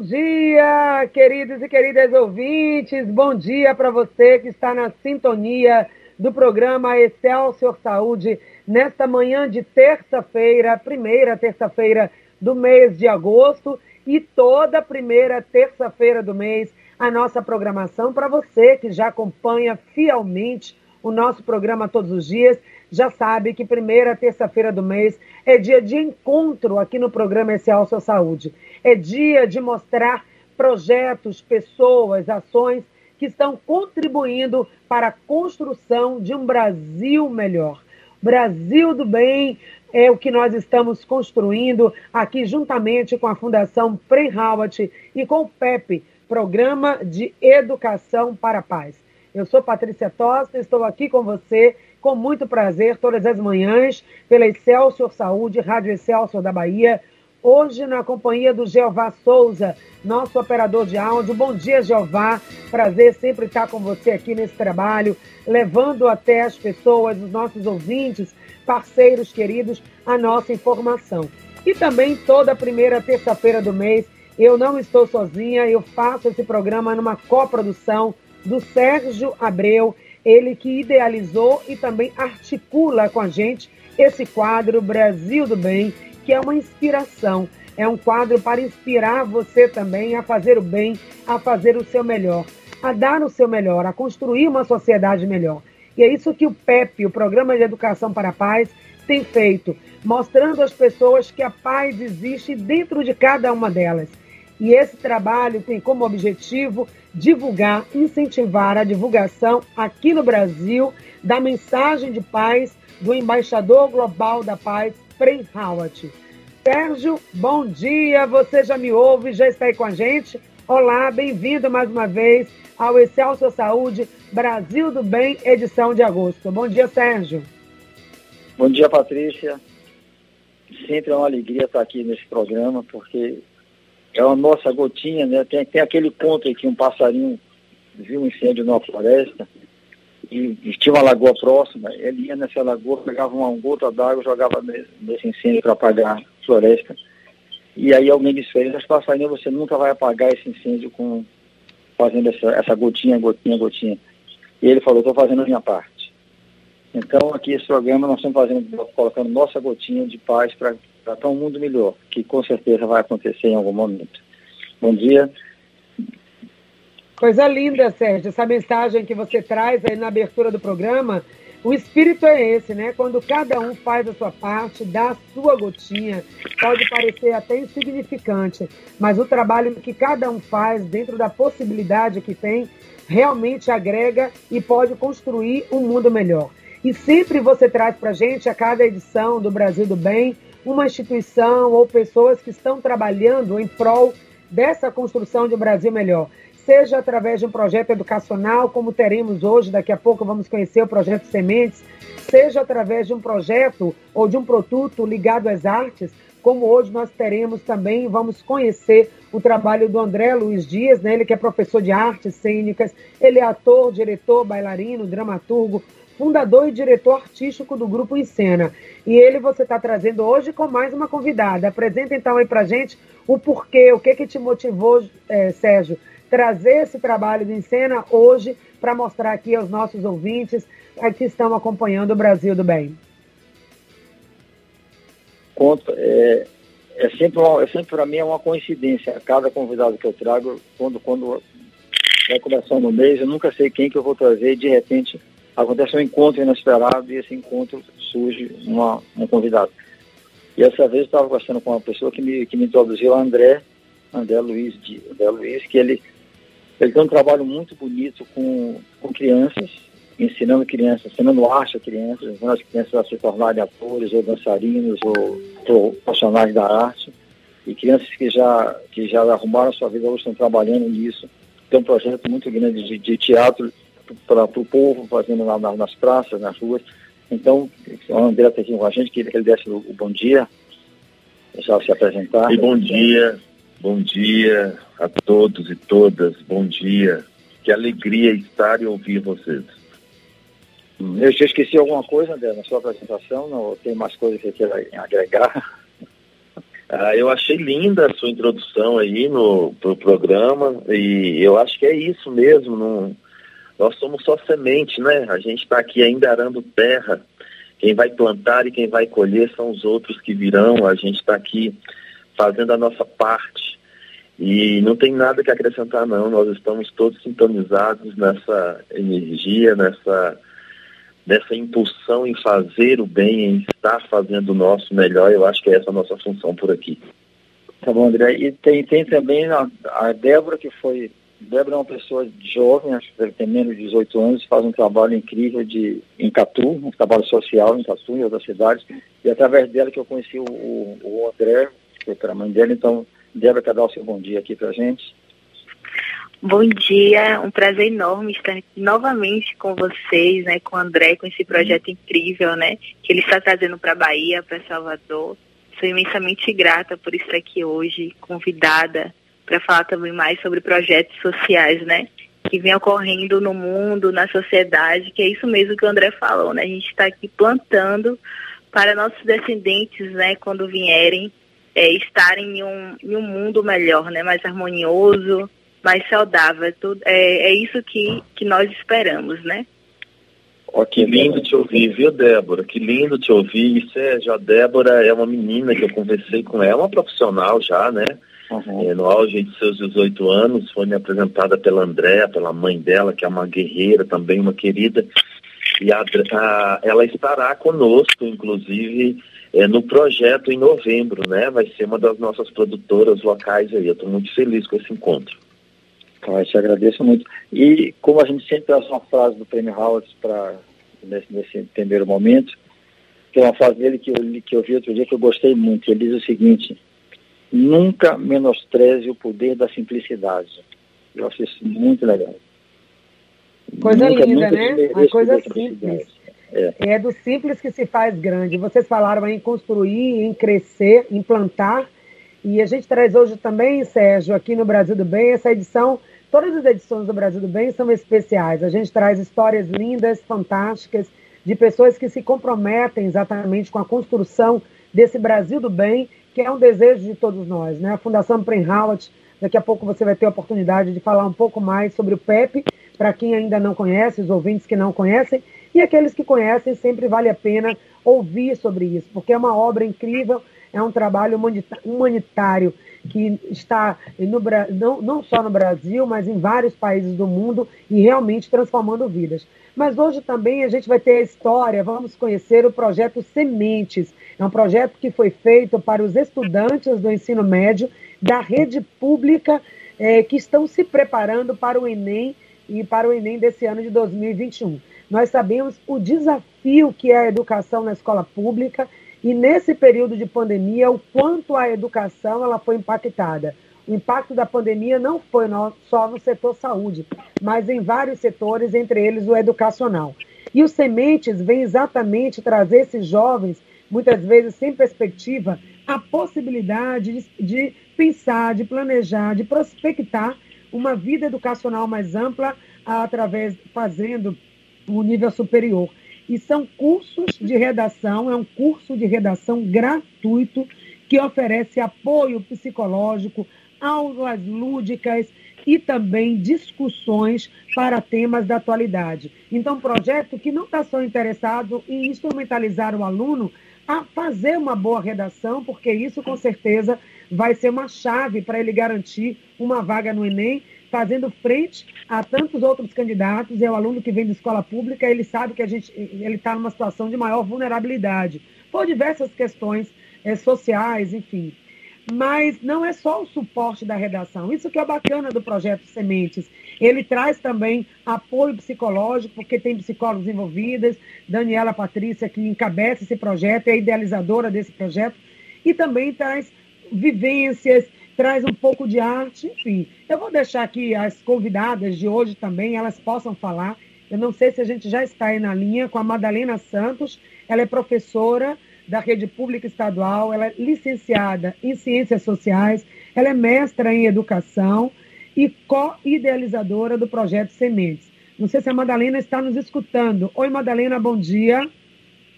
dia, queridos e queridas ouvintes. Bom dia para você que está na sintonia do programa Excelsior Saúde nesta manhã de terça-feira, primeira terça-feira do mês de agosto e toda primeira terça-feira do mês a nossa programação para você que já acompanha fielmente o nosso programa todos os dias, já sabe que primeira terça-feira do mês é dia de encontro aqui no programa Excelsior Saúde. É dia de mostrar projetos, pessoas, ações que estão contribuindo para a construção de um Brasil melhor. Brasil do Bem é o que nós estamos construindo aqui juntamente com a Fundação Prem-Howard e com o PEP, Programa de Educação para a Paz. Eu sou Patrícia Tosta, estou aqui com você com muito prazer todas as manhãs pela Excelsior Saúde, Rádio Excelsior da Bahia, hoje na companhia do Jeová Souza, nosso operador de áudio. Bom dia, Jeová. Prazer sempre estar com você aqui nesse trabalho, levando até as pessoas, os nossos ouvintes, parceiros queridos, a nossa informação. E também toda primeira terça-feira do mês, eu não estou sozinha, eu faço esse programa numa coprodução do Sérgio Abreu, ele que idealizou e também articula com a gente esse quadro Brasil do Bem, que é uma inspiração. É um quadro para inspirar você também a fazer o bem, a fazer o seu melhor, a dar o seu melhor, a construir uma sociedade melhor. E é isso que o PEP, o Programa de Educação para a Paz, tem feito, mostrando às pessoas que a paz existe dentro de cada uma delas. E esse trabalho tem como objetivo divulgar, incentivar a divulgação aqui no Brasil da mensagem de paz do embaixador global da paz, Prem Howard. Sérgio, bom dia. Você já me ouve, já está aí com a gente? Olá, bem-vindo mais uma vez ao Excelsior Saúde Brasil do Bem, edição de agosto. Bom dia, Sérgio. Bom dia, Patrícia. Sempre é uma alegria estar aqui nesse programa, porque é a nossa gotinha, né? Tem, tem aquele conto que um passarinho viu um incêndio numa floresta e, e, tinha uma lagoa próxima, ele ia nessa lagoa, pegava uma gota d'água, jogava nesse, nesse incêndio para apagar a floresta. E aí alguém disse para ele, mas passarinho, você nunca vai apagar esse incêndio com fazendo essa, essa gotinha, gotinha, gotinha. E ele falou, estou fazendo a minha parte. Então, aqui esse programa nós estamos fazendo, colocando nossa gotinha de paz para um mundo melhor, que com certeza vai acontecer em algum momento. Bom dia. Coisa linda, Sérgio, essa mensagem que você traz aí na abertura do programa. O espírito é esse, né? Quando cada um faz a sua parte, dá a sua gotinha, pode parecer até insignificante, mas o trabalho que cada um faz dentro da possibilidade que tem realmente agrega e pode construir um mundo melhor. E sempre você traz para gente, a cada edição do Brasil do Bem, uma instituição ou pessoas que estão trabalhando em prol dessa construção de um Brasil melhor. Seja através de um projeto educacional, como teremos hoje, daqui a pouco vamos conhecer o projeto Sementes, seja através de um projeto ou de um produto ligado às artes, como hoje nós teremos também, vamos conhecer o trabalho do André Luiz Dias, né? ele que é professor de artes cênicas, ele é ator, diretor, bailarino, dramaturgo, fundador e diretor artístico do Grupo Encena. E ele você está trazendo hoje com mais uma convidada. Apresenta então aí para gente o porquê, o que que te motivou, é, Sérgio, trazer esse trabalho do Encena hoje para mostrar aqui aos nossos ouvintes que estão acompanhando o Brasil do Bem. Conta, é, é sempre, é sempre para mim é uma coincidência. Cada convidado que eu trago, quando, quando vai começando o mês, eu nunca sei quem que eu vou trazer e de repente acontece um encontro inesperado e esse encontro surge uma, um convidado. E essa vez eu estava conversando com uma pessoa que me, que me introduziu, André, André Luiz, de, André Luiz, que ele, ele tem um trabalho muito bonito com, com crianças, ensinando crianças, ensinando arte a crianças, ensinando as crianças a se tornarem atores ou dançarinos ou, ou profissionais da arte. E crianças que já, que já arrumaram sua vida hoje estão trabalhando nisso. Tem um projeto muito grande de, de teatro para o povo, fazendo lá nas praças, nas ruas. Então, o André está aqui com a gente, que ele desse o, o bom dia, já se apresentar. E bom dia, bom dia a todos e todas, bom dia. Que alegria estar e ouvir vocês. Eu já esqueci alguma coisa, André, na sua apresentação, não tem mais coisas que você queira agregar? Ah, eu achei linda a sua introdução aí no pro programa e eu acho que é isso mesmo. Não, nós somos só semente, né? A gente está aqui ainda arando terra. Quem vai plantar e quem vai colher são os outros que virão. A gente está aqui fazendo a nossa parte. E não tem nada que acrescentar, não. Nós estamos todos sintonizados nessa energia, nessa dessa impulsão em fazer o bem, em estar fazendo o nosso melhor. Eu acho que é essa a nossa função por aqui. Tá bom, André. E tem, tem também a, a Débora, que foi. Débora é uma pessoa jovem, acho que ter menos de 18 anos, faz um trabalho incrível de, em Catu, um trabalho social em Catu, em outras cidades. E através dela que eu conheci o, o André, que era a mãe dela. Então, Débora, o seu bom dia aqui pra gente. Bom dia, um prazer enorme estar novamente com vocês, né, com o André, com esse projeto incrível, né, que ele está trazendo para a Bahia, para Salvador. Sou imensamente grata por estar aqui hoje, convidada para falar também mais sobre projetos sociais, né, que vem ocorrendo no mundo, na sociedade, que é isso mesmo que o André falou, né, a gente está aqui plantando para nossos descendentes, né, quando vierem, é, estarem em um, em um mundo melhor, né, mais harmonioso, mais saudável. É, tudo, é, é isso que, que nós esperamos, né? Ó, que lindo te ouvir, viu, Débora? Que lindo te ouvir. E Sérgio, a Débora é uma menina que eu conversei com ela, uma profissional já, né? Uhum. É, no auge de seus 18 anos, foi me apresentada pela Andréa, pela mãe dela, que é uma guerreira também, uma querida. E a, a, ela estará conosco, inclusive, é, no projeto em novembro, né? Vai ser uma das nossas produtoras locais aí. Eu estou muito feliz com esse encontro. Então, eu te agradeço muito. E como a gente sempre traz uma frase do Prêmio Howard para nesse, nesse primeiro momento, tem uma frase dele que eu, que eu vi outro dia que eu gostei muito. Ele diz o seguinte: nunca menospreze o poder da simplicidade. Eu acho isso muito legal. Coisa nunca, linda, nunca né? Uma coisa simples. É. é do simples que se faz grande. Vocês falaram em construir, em crescer, em plantar. E a gente traz hoje também, Sérgio, aqui no Brasil do Bem, essa edição Todas as edições do Brasil do Bem são especiais. A gente traz histórias lindas, fantásticas, de pessoas que se comprometem exatamente com a construção desse Brasil do Bem, que é um desejo de todos nós. Né? A Fundação Premhowat, daqui a pouco você vai ter a oportunidade de falar um pouco mais sobre o PEP, para quem ainda não conhece, os ouvintes que não conhecem, e aqueles que conhecem, sempre vale a pena ouvir sobre isso, porque é uma obra incrível, é um trabalho humanitário que está no, não, não só no Brasil, mas em vários países do mundo e realmente transformando vidas. Mas hoje também a gente vai ter a história, vamos conhecer o projeto Sementes. É um projeto que foi feito para os estudantes do ensino médio da rede pública eh, que estão se preparando para o Enem e para o Enem desse ano de 2021. Nós sabemos o desafio que é a educação na escola pública e nesse período de pandemia, o quanto a educação ela foi impactada. O impacto da pandemia não foi no, só no setor saúde, mas em vários setores, entre eles o educacional. E os sementes vêm exatamente trazer esses jovens, muitas vezes sem perspectiva, a possibilidade de, de pensar, de planejar, de prospectar uma vida educacional mais ampla através fazendo um nível superior e são cursos de redação, é um curso de redação gratuito que oferece apoio psicológico, aulas lúdicas e também discussões para temas da atualidade. Então, um projeto que não está só interessado em instrumentalizar o aluno a fazer uma boa redação, porque isso com certeza vai ser uma chave para ele garantir uma vaga no Enem fazendo frente a tantos outros candidatos, é o aluno que vem da escola pública, ele sabe que a gente, ele está numa situação de maior vulnerabilidade, por diversas questões é, sociais, enfim. Mas não é só o suporte da redação, isso que é bacana do projeto Sementes. Ele traz também apoio psicológico, porque tem psicólogos envolvidos, Daniela Patrícia, que encabeça esse projeto, é idealizadora desse projeto, e também traz vivências, traz um pouco de arte, enfim. Eu vou deixar aqui as convidadas de hoje também, elas possam falar. Eu não sei se a gente já está aí na linha com a Madalena Santos, ela é professora da rede pública estadual, ela é licenciada em ciências sociais, ela é mestra em educação e co-idealizadora do projeto Sementes. Não sei se a Madalena está nos escutando. Oi, Madalena, bom dia.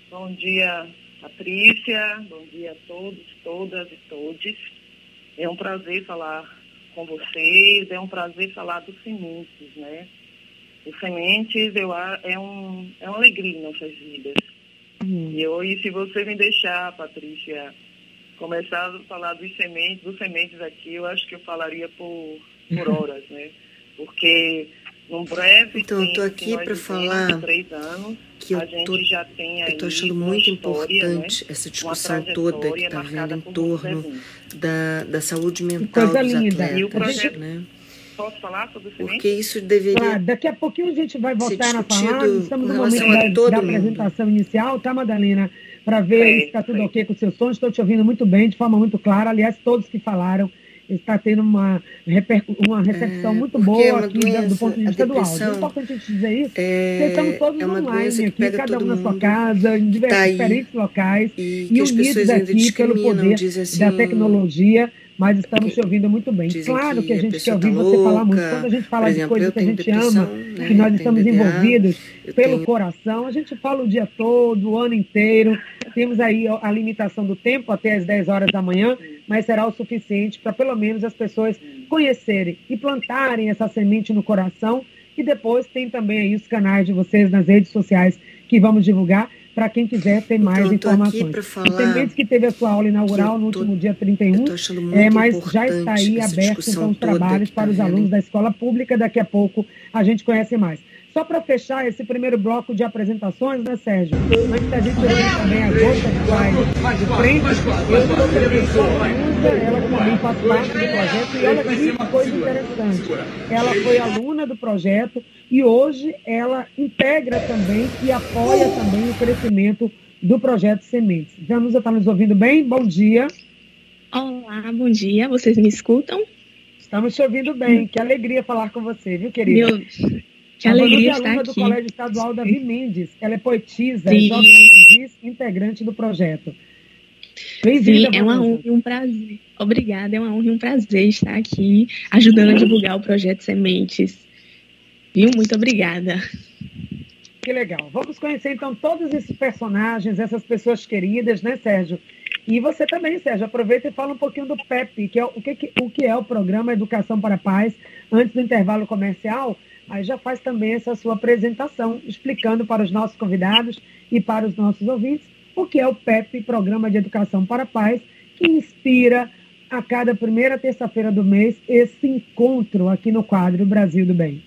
Bom dia, Patrícia, bom dia a todos, todas e todes. É um prazer falar com vocês, é um prazer falar dos sementes, né? Os sementes eu, é, um, é uma alegria em nossas vidas. Uhum. E, eu, e se você me deixar, Patrícia, começar a falar dos sementes, dos sementes aqui, eu acho que eu falaria por, por horas, né? Porque num breve então, tempo, eu tô aqui para falar anos, que eu tô, eu tô achando muito história, importante né? essa discussão toda que está vendo em torno da, da saúde mental dos linda. atletas, e o projeto, né? Posso falar sobre o Porque isso deveria. Ah, daqui a pouquinho a gente vai voltar a falar. Estamos no momento da, da apresentação inicial, tá, Madalena? Para ver se está tudo ok com o seu som. Estou te ouvindo muito bem, de forma muito clara. Aliás, todos que falaram está tendo uma, uma recepção é, muito boa é aqui doença, do ponto de vista do áudio. É importante a gente dizer isso, é, porque estamos todos é online aqui, cada um na sua casa, em tá diferentes locais, e, e unidos aqui pelo poder assim, da tecnologia mas estamos te ouvindo muito bem. Claro que, a gente quer ouvir tá você falar muito. Quando a gente fala exemplo, de coisas que a gente ama, né? que nós estamos envolvidos pelo tenho... coração, a gente fala o dia todo, o ano inteiro. Temos aí a limitação do tempo até as 10 horas da manhã, mas será o suficiente para pelo menos as pessoas conhecerem e plantarem essa semente no coração. E depois tem também aí os canais de vocês nas redes sociais que vamos divulgar para quem quiser ter mais então, informações. Falar, Sementes que teve a sua aula inaugural no último dia 31, é, mas já está aí aberto então, os trabalhos para os alunos da escola pública. Daqui a pouco a gente conhece mais. Só para fechar esse primeiro bloco de apresentações, né, Sérgio? Antes da gente ouvir também a gota que vai de frente, eu estou também com a ela também faz parte do projeto, e olha que coisa interessante. Ela foi aluna do projeto e hoje ela integra também e apoia também o crescimento do projeto Sementes. Janusa está nos ouvindo bem? Bom dia. Olá, bom dia. Vocês me escutam? Estamos te ouvindo bem. Que alegria falar com você, viu, querida? Meu... Que alegria estar aluna aqui. do Colégio Estadual Davi Mendes. Ela é poetisa, Sim. jovem aprendiz, integrante do projeto. Sim, é uma honra e um prazer. Obrigada, é uma honra e um prazer estar aqui ajudando a divulgar o projeto Sementes. Viu? Muito obrigada. Que legal. Vamos conhecer então todos esses personagens, essas pessoas queridas, né, Sérgio? E você também, Sérgio, aproveita e fala um pouquinho do PEP, que é o que, o que é o Programa Educação para a Paz, antes do intervalo comercial. Aí já faz também essa sua apresentação, explicando para os nossos convidados e para os nossos ouvintes o que é o PEP, Programa de Educação para a Paz, que inspira a cada primeira terça-feira do mês esse encontro aqui no quadro Brasil do Bem.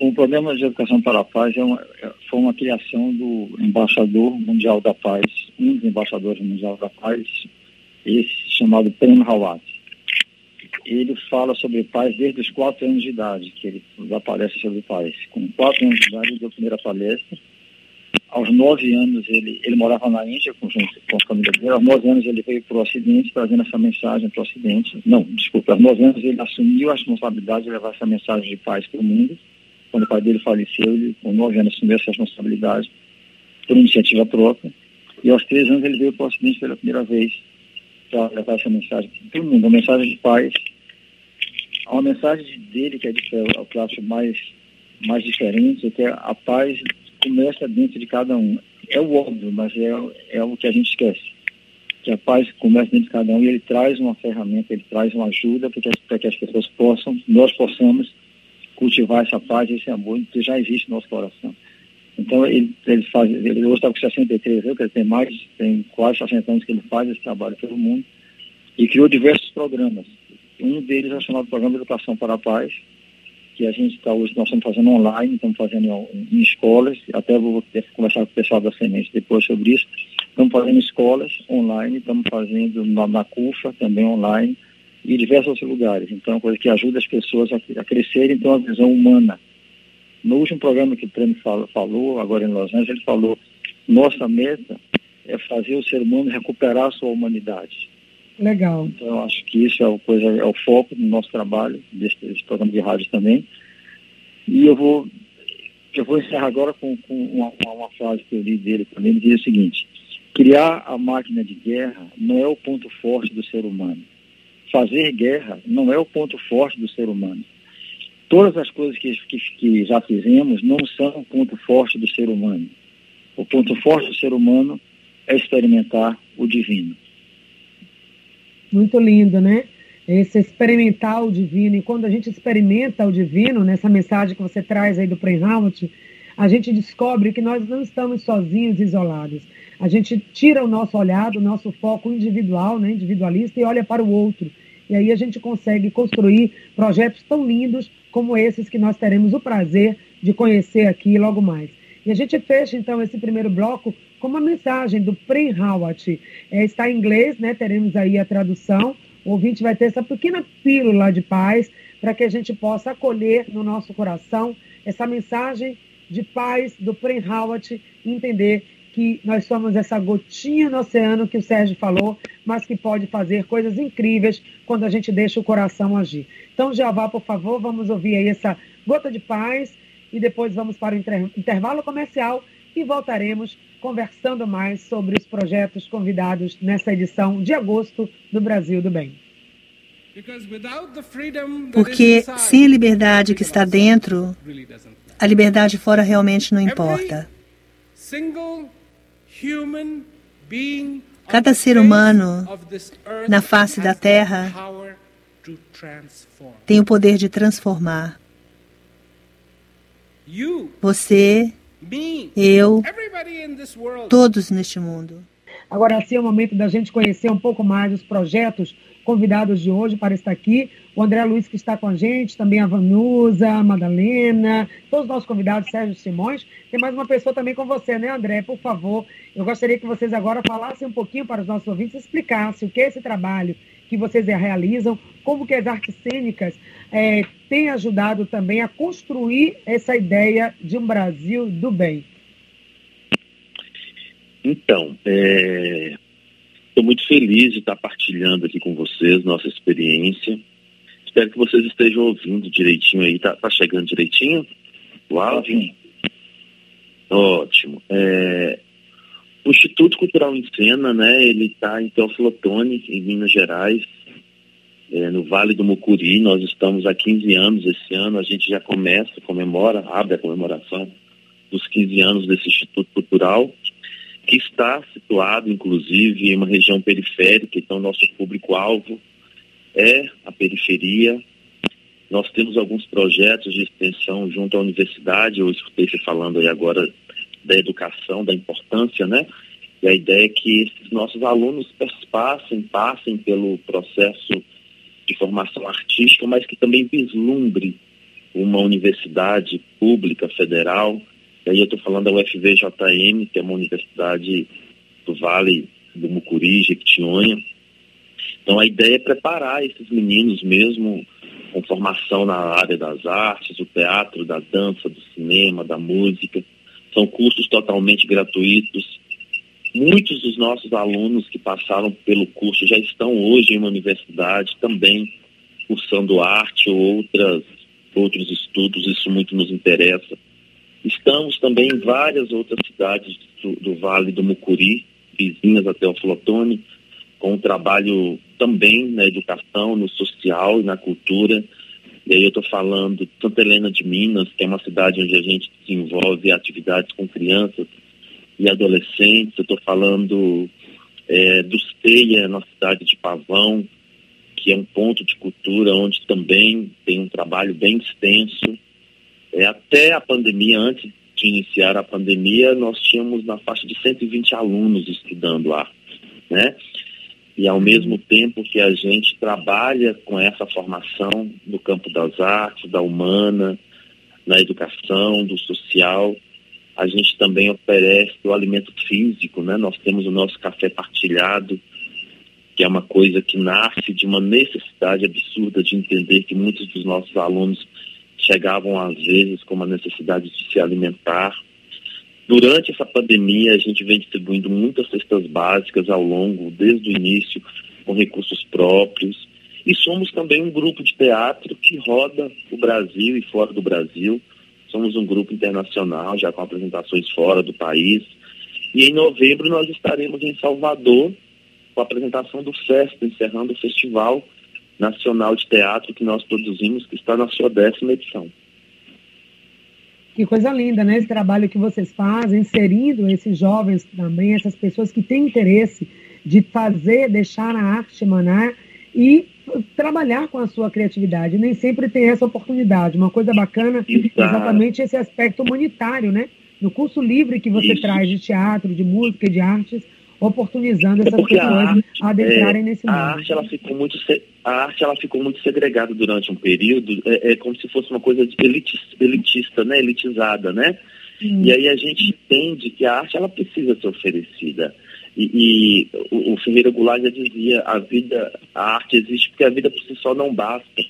O Programa de Educação para a Paz é uma, é, foi uma criação do embaixador mundial da paz, um dos embaixadores mundial da paz, esse chamado Prem Rawat. Ele fala sobre paz desde os quatro anos de idade, que ele palestra sobre paz. Com quatro anos de idade, ele deu a primeira palestra. Aos nove anos, ele, ele morava na Índia com, com a família dele. Aos nove anos, ele veio para o Ocidente, trazendo essa mensagem para o Ocidente. Não, desculpa, aos nove anos, ele assumiu a responsabilidade de levar essa mensagem de paz para o mundo quando o pai dele faleceu, ele, com nove anos, assumiu essa responsabilidade por iniciativa própria. E aos três anos ele veio para o Ocidente pela primeira vez para levar essa mensagem para todo mundo, uma mensagem de paz. Uma mensagem dele que é, de, é que eu acho mais, mais diferente, é que a paz começa dentro de cada um. É o óbvio, mas é, é o que a gente esquece. Que a paz começa dentro de cada um e ele traz uma ferramenta, ele traz uma ajuda para que, para que as pessoas possam, nós possamos cultivar essa paz, esse amor que já existe no nosso coração. Então, ele, ele faz, ele hoje está com 63 anos, ele tem mais, tem quase 60 anos que ele faz esse trabalho pelo mundo e criou diversos programas. Um deles é chamado Programa de Educação para a Paz, que a gente está hoje, nós estamos fazendo online, estamos fazendo em, escolas, até vou conversar com o pessoal da Semente depois sobre isso. Estamos fazendo escolas online, estamos fazendo na, na CUFA também online, e diversos outros lugares. Então, é coisa que ajuda as pessoas a, a crescerem, então, a visão humana. No último programa que o Prêmio falou, agora em Los Angeles, ele falou: nossa meta é fazer o ser humano recuperar a sua humanidade. Legal. Então, eu acho que isso é, o, coisa, é o foco do nosso trabalho, desse, desse, programa de rádio também. E eu vou, eu vou encerrar agora com, com uma, uma, frase que eu li dele também, ele diz o seguinte, criar a máquina de guerra não é o ponto forte do ser humano fazer guerra não é o ponto forte do ser humano. Todas as coisas que, que, que já fizemos não são o ponto forte do ser humano. O ponto forte do ser humano é experimentar o divino. Muito lindo, né? Esse experimentar o divino. E quando a gente experimenta o divino, nessa mensagem que você traz aí do Preinhout, a gente descobre que nós não estamos sozinhos, isolados. A gente tira o nosso olhar, o nosso foco individual, né, individualista, e olha para o outro. E aí a gente consegue construir projetos tão lindos como esses que nós teremos o prazer de conhecer aqui logo mais. E a gente fecha, então, esse primeiro bloco com uma mensagem do Prem Howard. É, está em inglês, né? Teremos aí a tradução. O ouvinte vai ter essa pequena pílula de paz para que a gente possa acolher no nosso coração essa mensagem de paz do Prem Howard e entender que nós somos essa gotinha no oceano que o Sérgio falou, mas que pode fazer coisas incríveis quando a gente deixa o coração agir. Então, Jeová, por favor, vamos ouvir aí essa gota de paz e depois vamos para o intervalo comercial e voltaremos conversando mais sobre os projetos convidados nessa edição de agosto do Brasil do Bem. Porque sem a liberdade que está dentro, a liberdade fora realmente não importa. Cada ser humano na face da Terra tem o poder de transformar. Você, eu, todos neste mundo. Agora sim é o momento da gente conhecer um pouco mais os projetos convidados de hoje para estar aqui. O André Luiz que está com a gente, também a Vanusa, a Madalena, todos os nossos convidados, Sérgio Simões. Tem mais uma pessoa também com você, né, André? Por favor, eu gostaria que vocês agora falassem um pouquinho para os nossos ouvintes, explicassem o que é esse trabalho que vocês realizam, como que as artes cênicas é, têm ajudado também a construir essa ideia de um Brasil do bem. Então, estou é, muito feliz de estar partilhando aqui com vocês nossa experiência. Espero que vocês estejam ouvindo direitinho aí. Tá, tá chegando direitinho o áudio? Ótimo. É, o Instituto Cultural em Cena, né, ele está em Teoflotone, em Minas Gerais, é, no Vale do Mucuri. Nós estamos há 15 anos esse ano, a gente já começa, comemora, abre a comemoração dos 15 anos desse Instituto Cultural, que está situado, inclusive, em uma região periférica, então nosso público-alvo é a periferia. Nós temos alguns projetos de extensão junto à universidade, eu escutei você falando aí agora da educação, da importância, né? E a ideia é que esses nossos alunos passem, passem pelo processo de formação artística, mas que também vislumbre uma universidade pública federal. E aí eu estou falando da UFVJM, que é uma universidade do Vale do Mucuri, Jequitinhonha. Então a ideia é preparar esses meninos mesmo com formação na área das artes, do teatro, da dança, do cinema, da música, são cursos totalmente gratuitos. Muitos dos nossos alunos que passaram pelo curso já estão hoje em uma universidade também cursando arte ou outras, outros estudos, isso muito nos interessa. Estamos também em várias outras cidades do, do Vale do Mucuri, vizinhas até o Flotone, com um trabalho também na educação, no social e na cultura, e aí eu estou falando de Santa Helena de Minas, que é uma cidade onde a gente desenvolve atividades com crianças e adolescentes. Eu estou falando é, do Ceia, na cidade de Pavão, que é um ponto de cultura onde também tem um trabalho bem extenso. É, até a pandemia, antes de iniciar a pandemia, nós tínhamos na faixa de 120 alunos estudando lá, né? e ao mesmo tempo que a gente trabalha com essa formação no campo das artes, da humana, na educação, do social, a gente também oferece o alimento físico, né? Nós temos o nosso café partilhado, que é uma coisa que nasce de uma necessidade absurda de entender que muitos dos nossos alunos chegavam às vezes com uma necessidade de se alimentar Durante essa pandemia, a gente vem distribuindo muitas cestas básicas ao longo, desde o início, com recursos próprios. E somos também um grupo de teatro que roda o Brasil e fora do Brasil. Somos um grupo internacional, já com apresentações fora do país. E em novembro nós estaremos em Salvador com a apresentação do Festa, encerrando o Festival Nacional de Teatro que nós produzimos, que está na sua décima edição. Que coisa linda, né? Esse trabalho que vocês fazem, inserindo esses jovens também, essas pessoas que têm interesse de fazer, deixar a arte emanar e trabalhar com a sua criatividade. Nem sempre tem essa oportunidade. Uma coisa bacana, Exato. exatamente esse aspecto humanitário, né? No curso livre que você Isso. traz de teatro, de música e de artes, oportunizando essas pessoas a, arte, a adentrarem é, nesse mundo. A arte, ela ficou muito, a arte ela ficou muito segregada durante um período, é, é como se fosse uma coisa elitista, elitista né? elitizada, né? Hum. E aí a gente entende que a arte ela precisa ser oferecida. E, e o, o Ferreira Goulart já dizia, a vida, a arte existe porque a vida por si só não basta.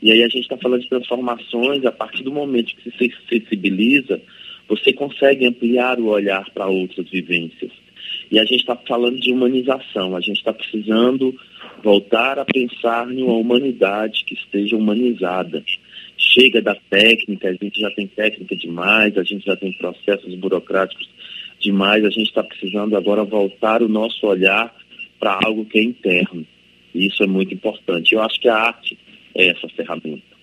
E aí a gente está falando de transformações, a partir do momento que se sensibiliza, você consegue ampliar o olhar para outras vivências. E a gente está falando de humanização, a gente está precisando voltar a pensar em uma humanidade que esteja humanizada. Chega da técnica, a gente já tem técnica demais, a gente já tem processos burocráticos demais, a gente está precisando agora voltar o nosso olhar para algo que é interno. E isso é muito importante. Eu acho que a arte é essa ferramenta.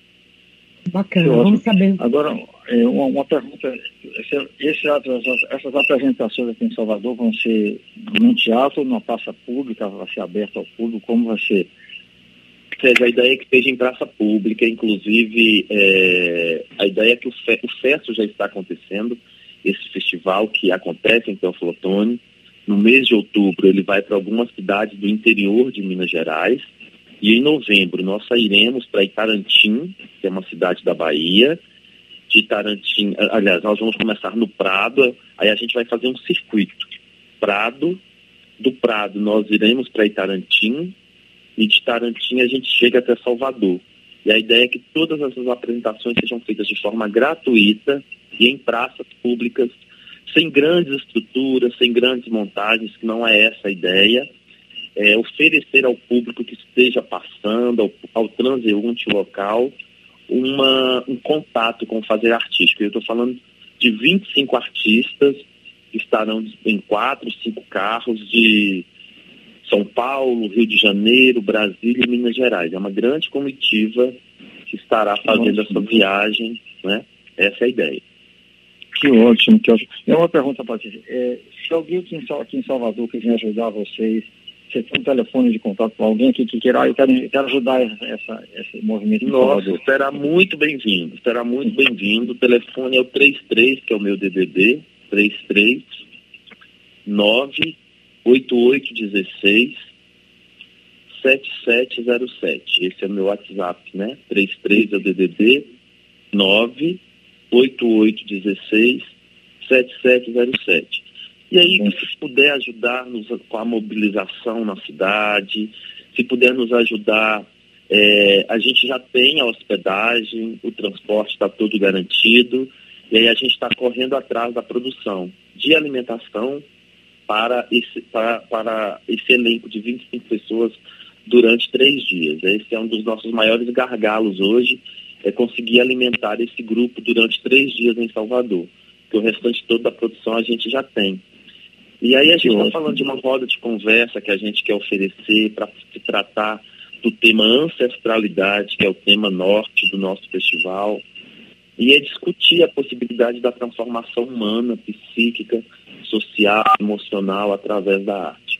Bacana, vamos saber. Agora, é, uma, uma pergunta. Esse, esse, essas apresentações aqui em Salvador vão ser num teatro, numa praça pública, vai ser aberta ao público, como vai ser? Seja, a ideia é que esteja em praça pública, inclusive é, a ideia é que o, fe, o FESTO já está acontecendo, esse festival que acontece em Teoflotone. No mês de outubro ele vai para algumas cidades do interior de Minas Gerais, e em novembro nós sairemos para Itarantim, que é uma cidade da Bahia. De Itarantim, aliás, nós vamos começar no Prado, aí a gente vai fazer um circuito. Prado, do Prado nós iremos para Itarantim e de Itarantim a gente chega até Salvador. E a ideia é que todas essas apresentações sejam feitas de forma gratuita e em praças públicas, sem grandes estruturas, sem grandes montagens, que não é essa a ideia é, oferecer ao público que esteja passando, ao, ao transeunte local, uma, um contato com o fazer artístico. Eu estou falando de 25 artistas que estarão em quatro, cinco carros de São Paulo, Rio de Janeiro, Brasília e Minas Gerais. É uma grande comitiva que estará fazendo essa viagem, né? Essa é a ideia. Que ótimo, que ótimo. E uma pergunta, Patrícia. É, se alguém aqui em, aqui em Salvador quiser ajudar vocês você tem um telefone de contato com alguém aqui que queira, ah, eu quero, eu quero ajudar essa, esse movimento. Nossa, será muito bem-vindo, será muito bem-vindo. O telefone é o 33, que é o meu DDD, 33 98816 7707. Esse é o meu WhatsApp, né? 33 é o DDD 98816 7707. E aí, se puder ajudar-nos com a mobilização na cidade, se puder nos ajudar, é, a gente já tem a hospedagem, o transporte está tudo garantido, e aí a gente está correndo atrás da produção de alimentação para esse, para, para esse elenco de 25 pessoas durante três dias. Esse é um dos nossos maiores gargalos hoje, é conseguir alimentar esse grupo durante três dias em Salvador, que o restante todo da produção a gente já tem. E aí a gente está falando de uma roda de conversa que a gente quer oferecer para se tratar do tema ancestralidade, que é o tema norte do nosso festival, e é discutir a possibilidade da transformação humana, psíquica, social, emocional através da arte.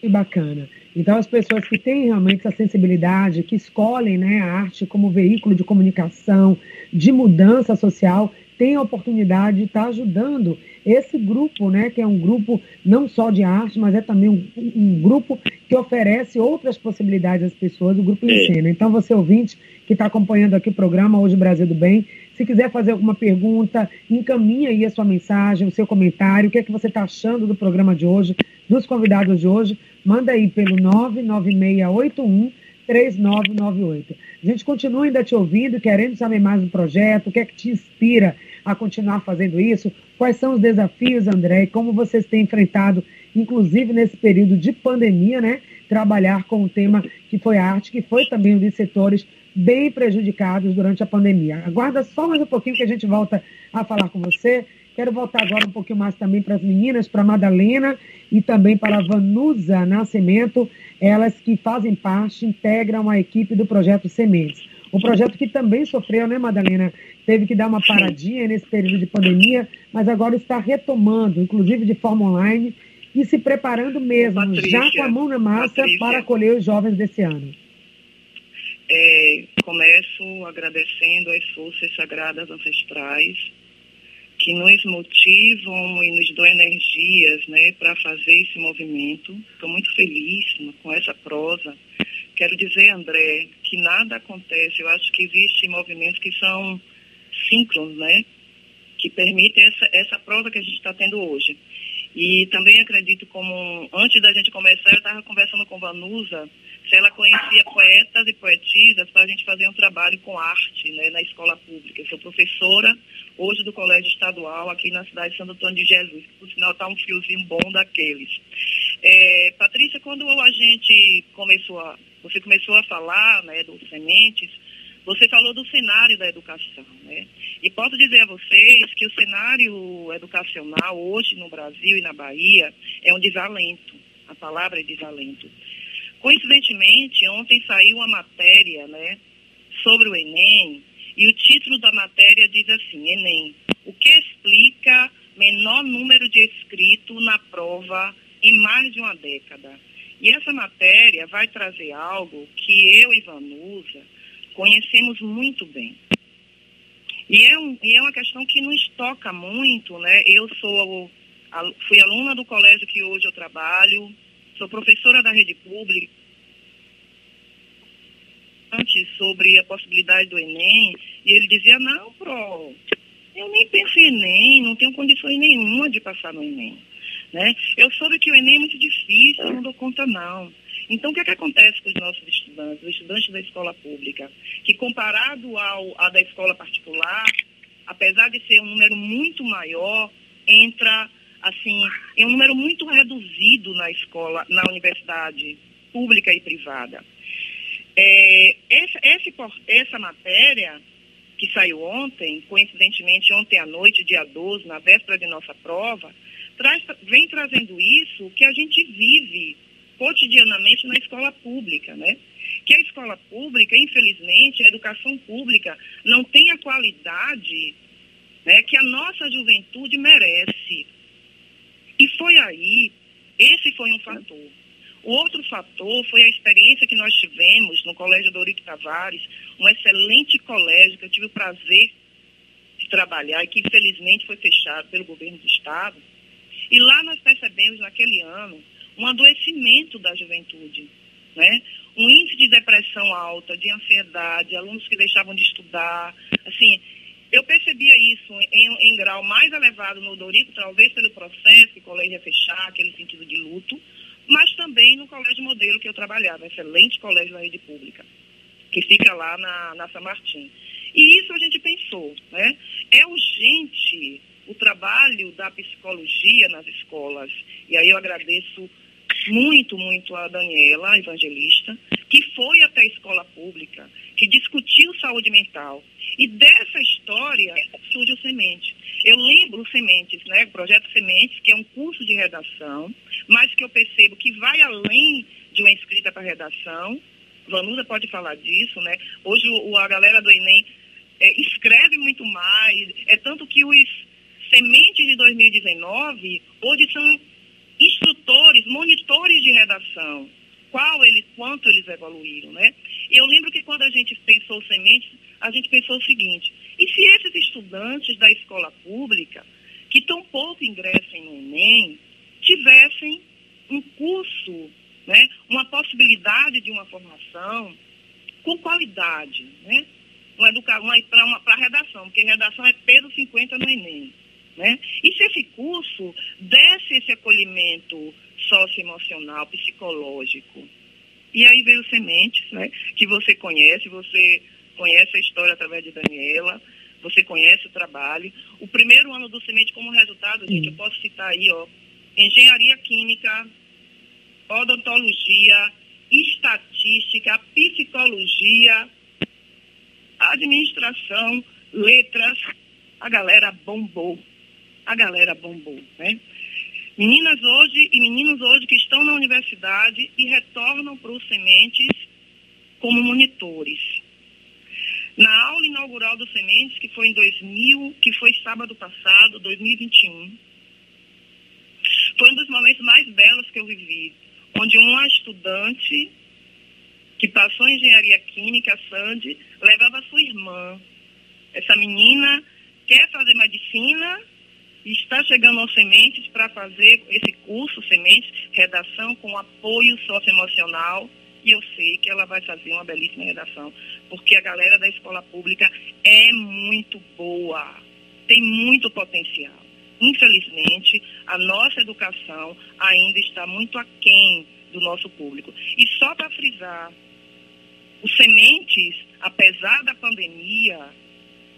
Que bacana. Então, as pessoas que têm realmente essa sensibilidade, que escolhem né, a arte como veículo de comunicação, de mudança social, têm a oportunidade de estar ajudando esse grupo, né, que é um grupo não só de arte, mas é também um, um grupo que oferece outras possibilidades às pessoas, o grupo Ensina. Então, você ouvinte que está acompanhando aqui o programa Hoje Brasil do Bem, se quiser fazer alguma pergunta, encaminha aí a sua mensagem, o seu comentário, o que é que você está achando do programa de hoje, dos convidados de hoje, manda aí pelo 99681 3998. A gente continua ainda te ouvindo, querendo saber mais do projeto, o que é que te inspira a continuar fazendo isso? Quais são os desafios, André, e como vocês têm enfrentado, inclusive nesse período de pandemia, né? Trabalhar com o tema que foi a arte, que foi também um dos setores bem prejudicados durante a pandemia. Aguarda só mais um pouquinho que a gente volta a falar com você. Quero voltar agora um pouquinho mais também para as meninas, para a Madalena e também para a Vanusa Nascimento, elas que fazem parte, integram a equipe do projeto Sementes. O projeto que também sofreu, né, Madalena? Teve que dar uma paradinha nesse período de pandemia, mas agora está retomando, inclusive de forma online, e se preparando mesmo, Patrícia, já com a mão na massa, Patrícia. para acolher os jovens desse ano. É, começo agradecendo as forças sagradas ancestrais que nos motivam e nos dão energias né, para fazer esse movimento. Estou muito feliz com essa prosa. Quero dizer, André, que nada acontece. Eu acho que existem movimentos que são síncronos, né? Que permitem essa, essa prosa que a gente está tendo hoje. E também acredito como, antes da gente começar, eu estava conversando com Vanusa, se ela conhecia poetas e poetisas para a gente fazer um trabalho com arte né, na escola pública. Eu sou professora hoje do Colégio Estadual aqui na cidade de Santo Antônio de Jesus, por sinal está um fiozinho bom daqueles. É, Patrícia, quando a gente começou a, você começou a falar né, dos sementes, você falou do cenário da educação, né? E posso dizer a vocês que o cenário educacional hoje no Brasil e na Bahia é um desalento. A palavra é desalento. Coincidentemente, ontem saiu uma matéria, né, sobre o Enem, e o título da matéria diz assim: Enem, o que explica menor número de inscritos na prova em mais de uma década? E essa matéria vai trazer algo que eu e Vanusa conhecemos muito bem. E é, um, e é uma questão que nos toca muito, né? Eu sou, fui aluna do colégio que hoje eu trabalho, sou professora da rede pública, antes sobre a possibilidade do Enem, e ele dizia, não, pro, eu nem penso em Enem, não tenho condições nenhuma de passar no Enem. Né? Eu soube que o Enem é muito difícil, não dou conta não. Então, o que, é que acontece com os nossos estudantes, os estudantes da escola pública? Que comparado ao a da escola particular, apesar de ser um número muito maior, entra assim, em um número muito reduzido na escola, na universidade pública e privada. É, essa, essa, essa matéria que saiu ontem, coincidentemente ontem à noite, dia 12, na véspera de nossa prova, traz, vem trazendo isso que a gente vive cotidianamente na escola pública, né? Que a escola pública, infelizmente, a educação pública não tem a qualidade né, que a nossa juventude merece. E foi aí, esse foi um fator. O outro fator foi a experiência que nós tivemos no Colégio Dorico Tavares, um excelente colégio que eu tive o prazer de trabalhar e que infelizmente foi fechado pelo governo do Estado. E lá nós percebemos naquele ano um adoecimento da juventude, né? Um índice de depressão alta, de ansiedade, alunos que deixavam de estudar, assim, eu percebia isso em, em grau mais elevado no Dorico, talvez pelo processo que o colégio ia fechar, aquele sentido de luto, mas também no colégio modelo que eu trabalhava, excelente colégio da rede pública, que fica lá na, na São Martim. E isso a gente pensou, né? É urgente o trabalho da psicologia nas escolas. E aí eu agradeço muito, muito a Daniela, evangelista, que foi até a escola pública, que discutiu saúde mental. E dessa história surge o Semente. Eu lembro o Sementes, né, o Projeto Sementes, que é um curso de redação, mas que eu percebo que vai além de uma escrita para redação. Vanusa pode falar disso, né? Hoje o, a galera do Enem é, escreve muito mais, é tanto que os Sementes de 2019 hoje são instrutores, monitores de redação, qual eles, quanto eles evoluíram, né? E eu lembro que quando a gente pensou sementes, a gente pensou o seguinte, e se esses estudantes da escola pública, que tão pouco ingressem no Enem, tivessem um curso, né, uma possibilidade de uma formação com qualidade, né? Uma educação para a redação, porque redação é peso 50 no Enem. Né? E se esse curso desse esse acolhimento socioemocional, psicológico. E aí veio Sementes, né? que você conhece, você conhece a história através de Daniela, você conhece o trabalho. O primeiro ano do Semente como resultado, gente, eu posso citar aí, ó, engenharia química, odontologia, estatística, psicologia, administração, letras, a galera bombou a galera bombou, né? Meninas hoje e meninos hoje que estão na universidade e retornam para os sementes como monitores. Na aula inaugural do Sementes, que foi em 2000, que foi sábado passado, 2021, foi um dos momentos mais belos que eu vivi, onde uma estudante que passou engenharia química, Sandy, levava sua irmã. Essa menina quer fazer medicina está chegando aos Sementes para fazer esse curso Sementes, redação com apoio socioemocional. E eu sei que ela vai fazer uma belíssima redação, porque a galera da escola pública é muito boa, tem muito potencial. Infelizmente, a nossa educação ainda está muito aquém do nosso público. E só para frisar, os sementes, apesar da pandemia,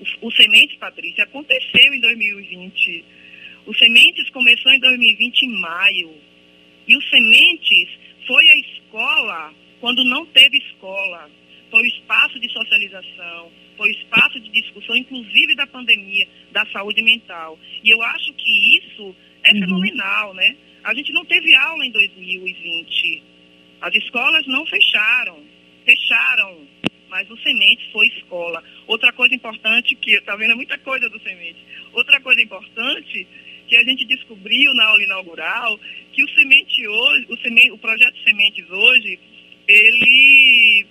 o, o Sementes, Patrícia, aconteceu em 2020. O Sementes começou em 2020, em maio. E o Sementes foi a escola quando não teve escola. Foi o espaço de socialização, foi o espaço de discussão, inclusive da pandemia, da saúde mental. E eu acho que isso é uhum. fenomenal, né? A gente não teve aula em 2020. As escolas não fecharam, fecharam, mas o Semente foi escola. Outra coisa importante que, está vendo muita coisa do Semente. Outra coisa importante que a gente descobriu na aula inaugural, que o Semente hoje, o, semente, o projeto Sementes hoje, ele,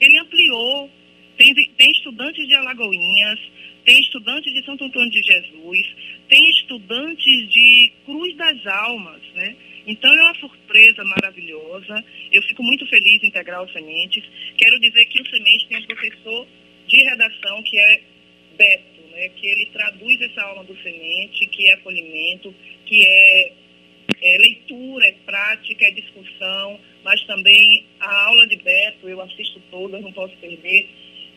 ele ampliou. Tem, tem estudantes de Alagoinhas, tem estudantes de Santo Antônio de Jesus, tem estudantes de Cruz das Almas, né? Então é uma surpresa maravilhosa. Eu fico muito feliz em integrar o Sementes. Quero dizer que o Sementes tem um professor de redação que é Beto, né? que ele traduz essa aula do Semente, que é acolhimento, que é, é leitura, é prática, é discussão, mas também a aula de Beto, eu assisto todas, não posso perder,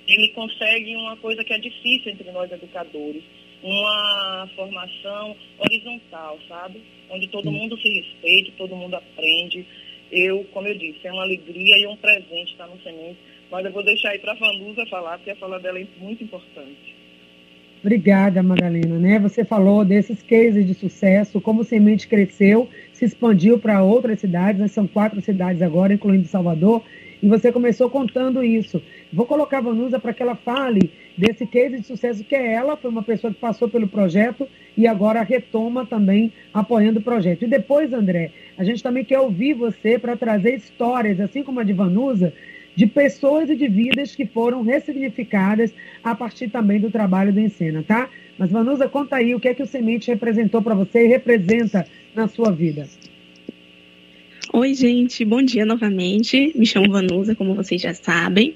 ele consegue uma coisa que é difícil entre nós educadores, uma formação horizontal, sabe? Onde todo mundo se respeita, todo mundo aprende. Eu, como eu disse, é uma alegria e um presente estar no Semente, mas eu vou deixar aí para a Vanusa falar, porque a fala dela é muito importante. Obrigada, Madalena. Né? Você falou desses cases de sucesso, como o Semente cresceu, se expandiu para outras cidades, né? são quatro cidades agora, incluindo Salvador, e você começou contando isso. Vou colocar a Vanusa para que ela fale desse case de sucesso que é ela, foi uma pessoa que passou pelo projeto e agora retoma também apoiando o projeto. E depois, André, a gente também quer ouvir você para trazer histórias, assim como a de Vanusa, de pessoas e de vidas que foram ressignificadas a partir também do trabalho do Encena, tá? Mas, Vanusa, conta aí o que é que o Semente representou para você e representa na sua vida. Oi, gente, bom dia novamente. Me chamo Vanusa, como vocês já sabem.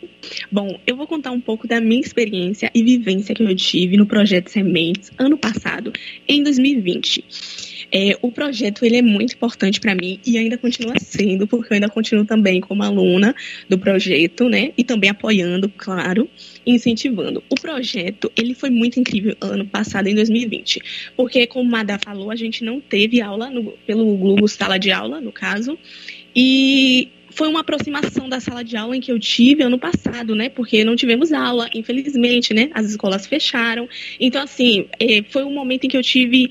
Bom, eu vou contar um pouco da minha experiência e vivência que eu tive no projeto Sementes ano passado, em 2020. É, o projeto ele é muito importante para mim e ainda continua sendo, porque eu ainda continuo também como aluna do projeto, né? E também apoiando, claro, incentivando. O projeto ele foi muito incrível ano passado, em 2020, porque como Mada falou, a gente não teve aula no, pelo Google Sala de Aula, no caso, e foi uma aproximação da sala de aula em que eu tive ano passado, né? Porque não tivemos aula, infelizmente, né? As escolas fecharam. Então, assim, é, foi um momento em que eu tive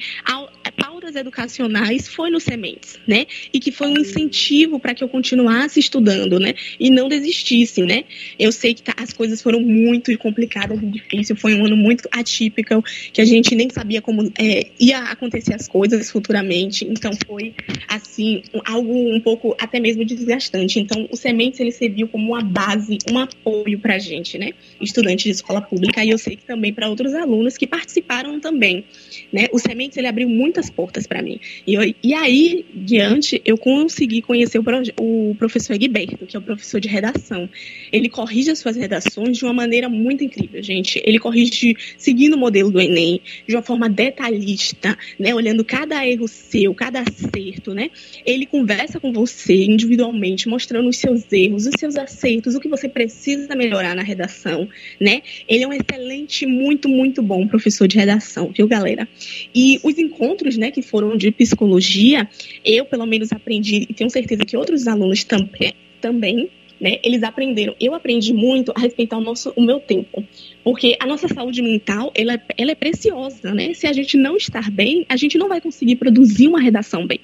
educacionais, foi no Sementes, né? E que foi um incentivo para que eu continuasse estudando, né? E não desistisse, né? Eu sei que tá, as coisas foram muito complicadas e difíceis, foi um ano muito atípico, que a gente nem sabia como é, ia acontecer as coisas futuramente. Então, foi, assim, algo um pouco até mesmo desgastante. Então, o Sementes ele serviu como uma base, um apoio para a gente, né? Estudante de escola pública, e eu sei que também para outros alunos que participaram também, né? O Sementes ele abriu muitas portas para mim. E, eu, e aí, diante, eu consegui conhecer o, o professor Egberto, que é o professor de redação. Ele corrige as suas redações de uma maneira muito incrível, gente. Ele corrige seguindo o modelo do Enem, de uma forma detalhista, né? Olhando cada erro seu, cada acerto, né? Ele conversa com você individualmente, mostrando os seus erros, os seus acertos, o que você precisa melhorar na redação, né? Ele é um excelente, muito, muito bom professor de redação, viu, galera? E os encontros, né, que foram de psicologia, eu, pelo menos, aprendi, e tenho certeza que outros alunos também, também né? Eles aprenderam. Eu aprendi muito a respeitar o nosso, o meu tempo, porque a nossa saúde mental, ela, ela é preciosa, né? Se a gente não estar bem, a gente não vai conseguir produzir uma redação bem.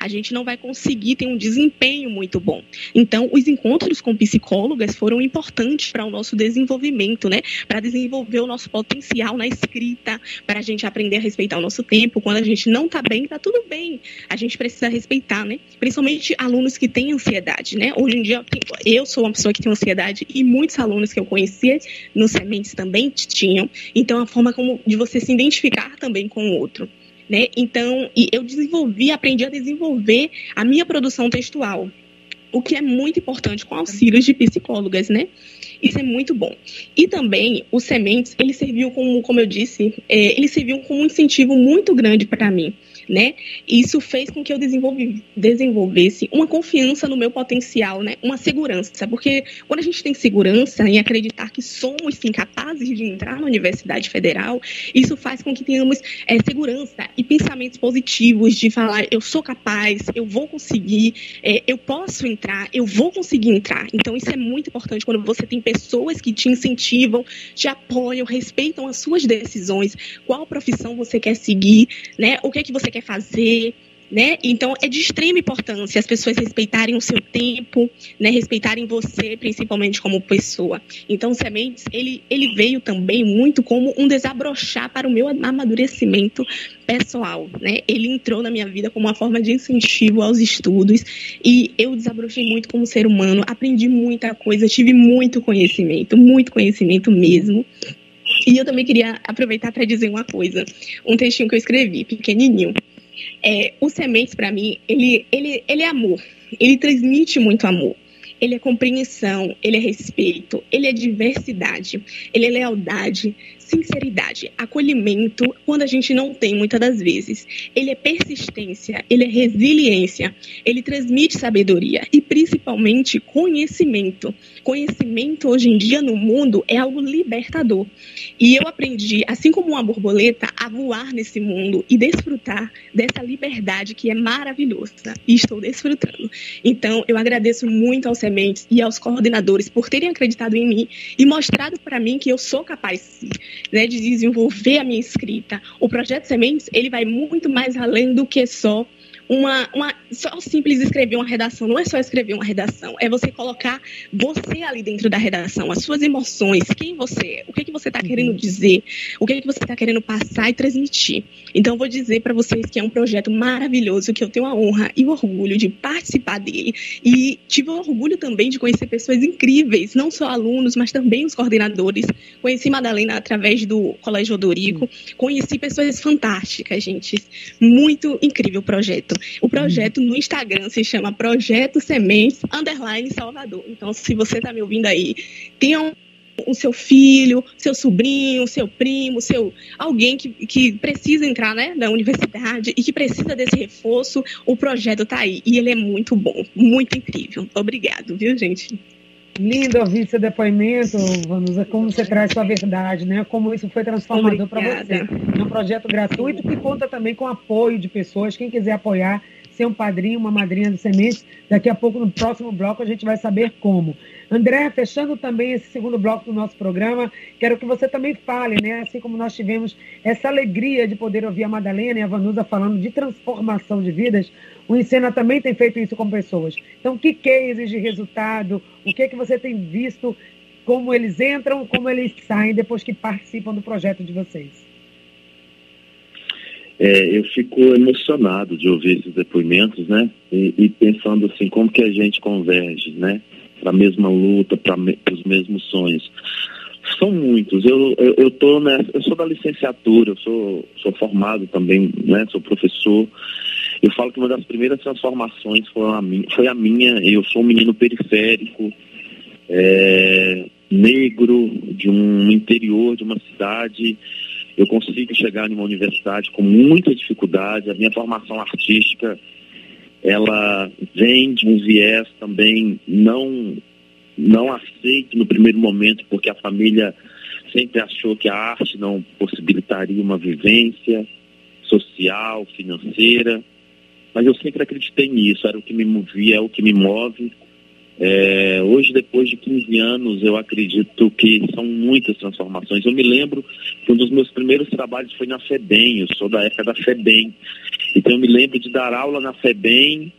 A gente não vai conseguir ter um desempenho muito bom. Então, os encontros com psicólogas foram importantes para o nosso desenvolvimento, né? Para desenvolver o nosso potencial na escrita, para a gente aprender a respeitar o nosso tempo. Quando a gente não está bem, está tudo bem. A gente precisa respeitar, né? Principalmente alunos que têm ansiedade, né? Hoje em dia, eu sou uma pessoa que tem ansiedade e muitos alunos que eu conhecia no Sementes também tinham. Então, a forma como de você se identificar também com o outro. Né? Então, eu desenvolvi, aprendi a desenvolver a minha produção textual, o que é muito importante com auxílios de psicólogas, né? Isso é muito bom. E também o Sementes, ele serviu como, como eu disse, é, ele serviu como um incentivo muito grande para mim né? Isso fez com que eu desenvolvesse uma confiança no meu potencial, né? Uma segurança, porque quando a gente tem segurança em acreditar que somos sim capazes de entrar na Universidade Federal, isso faz com que tenhamos é, segurança e pensamentos positivos de falar eu sou capaz, eu vou conseguir, é, eu posso entrar, eu vou conseguir entrar. Então isso é muito importante quando você tem pessoas que te incentivam, te apoiam, respeitam as suas decisões, qual profissão você quer seguir, né? O que é que você quer fazer, né? Então é de extrema importância as pessoas respeitarem o seu tempo, né? Respeitarem você, principalmente como pessoa. Então Sementes ele ele veio também muito como um desabrochar para o meu amadurecimento pessoal, né? Ele entrou na minha vida como uma forma de incentivo aos estudos e eu desabrochei muito como ser humano, aprendi muita coisa, tive muito conhecimento, muito conhecimento mesmo. E eu também queria aproveitar para dizer uma coisa, um textinho que eu escrevi, pequenininho. É, o Sementes, para mim, ele, ele, ele é amor, ele transmite muito amor ele é compreensão, ele é respeito, ele é diversidade, ele é lealdade, sinceridade, acolhimento quando a gente não tem muitas das vezes. Ele é persistência, ele é resiliência, ele transmite sabedoria e principalmente conhecimento. Conhecimento hoje em dia no mundo é algo libertador. E eu aprendi, assim como uma borboleta, a voar nesse mundo e desfrutar dessa liberdade que é maravilhosa. E estou desfrutando. Então, eu agradeço muito aos sementes e aos coordenadores por terem acreditado em mim e mostrado para mim que eu sou capaz né, de desenvolver a minha escrita. O projeto Sementes, ele vai muito mais além do que só uma, uma só simples escrever uma redação, não é só escrever uma redação, é você colocar você ali dentro da redação, as suas emoções, quem você é, o que, que você está querendo uhum. dizer, o que, que você está querendo passar e transmitir. Então, vou dizer para vocês que é um projeto maravilhoso, que eu tenho a honra e o orgulho de participar dele. E tive o orgulho também de conhecer pessoas incríveis, não só alunos, mas também os coordenadores. Conheci Madalena através do Colégio Odorico, conheci pessoas fantásticas, gente. Muito incrível o projeto. O projeto no Instagram se chama Projeto Sementes Underline Salvador. Então, se você está me ouvindo aí, tenha um o seu filho, seu sobrinho, seu primo, seu alguém que, que precisa entrar né, na universidade e que precisa desse reforço, o projeto está aí. E ele é muito bom, muito incrível. Obrigado, viu, gente? Lindo ouvir seu depoimento, Vanusa, como você traz sua verdade, né? Como isso foi transformador para você. É um projeto gratuito que conta também com apoio de pessoas. Quem quiser apoiar, ser um padrinho, uma madrinha do Semente, daqui a pouco, no próximo bloco, a gente vai saber como. André, fechando também esse segundo bloco do nosso programa, quero que você também fale, né? Assim como nós tivemos essa alegria de poder ouvir a Madalena e a Vanusa falando de transformação de vidas, o Encena também tem feito isso com pessoas. Então, que cases de resultado, o que, é que você tem visto, como eles entram, como eles saem depois que participam do projeto de vocês? É, eu fico emocionado de ouvir esses depoimentos, né? E, e pensando assim, como que a gente converge, né? para a mesma luta, para me, os mesmos sonhos. São muitos. Eu, eu, eu, tô nessa, eu sou da licenciatura, eu sou, sou formado também, né, sou professor. Eu falo que uma das primeiras transformações foi a minha, foi a minha eu sou um menino periférico, é, negro, de um interior de uma cidade. Eu consigo chegar em uma universidade com muita dificuldade. A minha formação artística ela vem de um viés também não, não aceito no primeiro momento, porque a família sempre achou que a arte não possibilitaria uma vivência social, financeira, mas eu sempre acreditei nisso, era o que me movia, é o que me move. É, hoje, depois de 15 anos, eu acredito que são muitas transformações. Eu me lembro que um dos meus primeiros trabalhos foi na FEBEM, eu sou da época da FEBEM. Então, eu me lembro de dar aula na FEBEM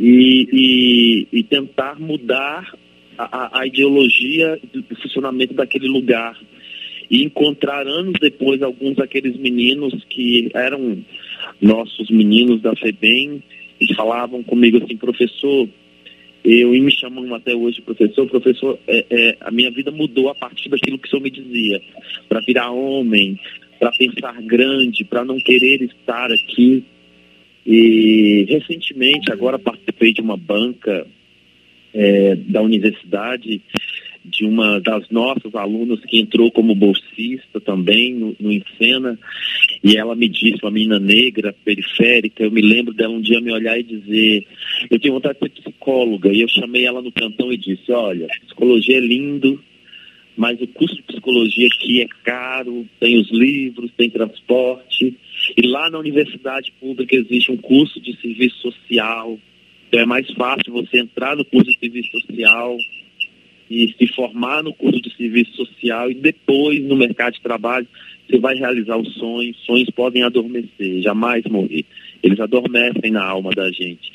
e, e, e tentar mudar a, a ideologia do funcionamento daquele lugar. E encontrar anos depois alguns daqueles meninos que eram nossos meninos da FEBEM e falavam comigo assim, professor, eu e me chamam até hoje professor, professor, é, é, a minha vida mudou a partir daquilo que o senhor me dizia, para virar homem, para pensar grande, para não querer estar aqui. E recentemente, agora participei de uma banca é, da universidade de uma das nossas alunas que entrou como bolsista também no, Encena, e ela me disse, uma menina negra, periférica, eu me lembro dela um dia me olhar e dizer, eu tenho vontade de ser psicóloga, e eu chamei ela no cantão e disse, olha, psicologia é lindo, mas o curso de psicologia aqui é caro, tem os livros, tem transporte, e lá na universidade pública existe um curso de serviço social, então é mais fácil você entrar no curso de serviço social, e se formar no curso de serviço social e depois no mercado de trabalho você vai realizar os sonhos. Sonhos podem adormecer, jamais morrer. Eles adormecem na alma da gente.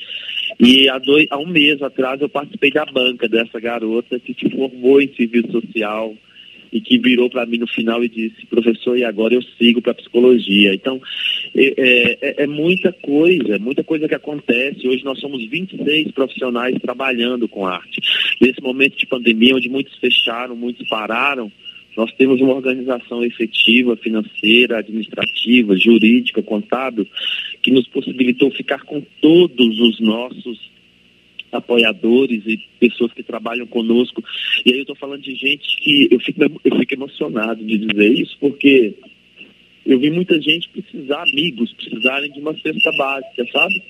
E há, dois, há um mês atrás eu participei da banca dessa garota que se formou em serviço social, e que virou para mim no final e disse, professor, e agora eu sigo para psicologia. Então, é, é, é, muita coisa, muita coisa que acontece. Hoje nós somos 26 profissionais trabalhando com arte. Nesse momento de pandemia, onde muitos fecharam, muitos pararam, nós temos uma organização efetiva, financeira, administrativa, jurídica, contábil, que nos possibilitou ficar com todos os nossos apoiadores e pessoas que trabalham conosco. E aí eu estou falando de gente que eu fico, eu fico emocionado de dizer isso, porque eu vi muita gente precisar, amigos, precisarem de uma cesta básica, sabe?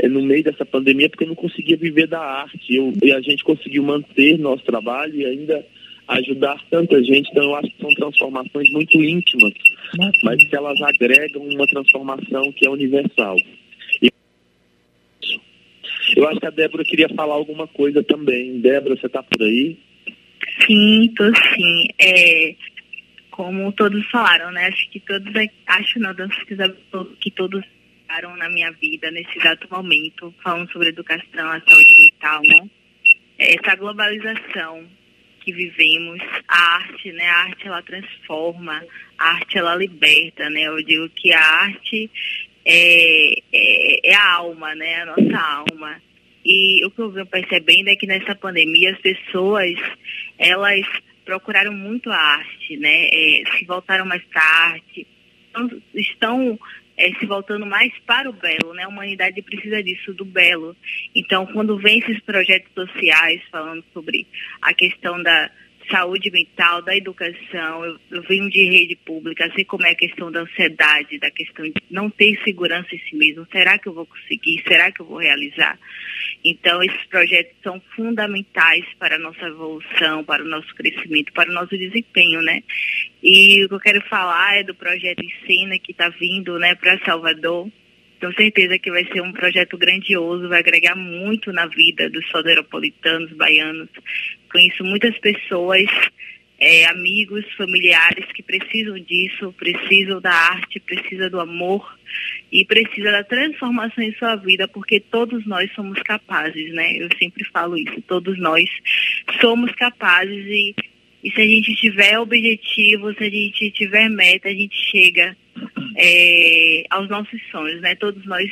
É no meio dessa pandemia, porque eu não conseguia viver da arte. Eu, e a gente conseguiu manter nosso trabalho e ainda ajudar tanta gente. Então, eu acho que são transformações muito íntimas, mas que elas agregam uma transformação que é universal. Eu acho que a Débora queria falar alguma coisa também. Débora, você está por aí? Sim, tô sim. É, como todos falaram, né? Acho que todos, acho não, que todos falaram na minha vida nesse exato momento, falando sobre educação, a saúde mental, né? Essa globalização que vivemos, a arte, né? A arte ela transforma, a arte ela liberta, né? Eu digo que a arte é, é, é, a alma, né? A nossa alma. E o que eu venho percebendo é que nessa pandemia as pessoas, elas procuraram muito a arte, né? É, se voltaram mais para a arte, estão, estão é, se voltando mais para o belo, né? A humanidade precisa disso, do belo. Então, quando vem esses projetos sociais falando sobre a questão da saúde mental, da educação, eu, eu venho de rede pública, assim como é a questão da ansiedade, da questão de não ter segurança em si mesmo. Será que eu vou conseguir? Será que eu vou realizar? Então, esses projetos são fundamentais para a nossa evolução, para o nosso crescimento, para o nosso desempenho, né? E o que eu quero falar é do projeto Ensina, que está vindo né, para Salvador. Tenho certeza que vai ser um projeto grandioso, vai agregar muito na vida dos soteropolitanos, baianos. Conheço muitas pessoas, é, amigos, familiares que precisam disso, precisam da arte, precisam do amor e precisam da transformação em sua vida, porque todos nós somos capazes, né? Eu sempre falo isso, todos nós somos capazes e, e se a gente tiver objetivo, se a gente tiver meta, a gente chega é, aos nossos sonhos, né? Todos nós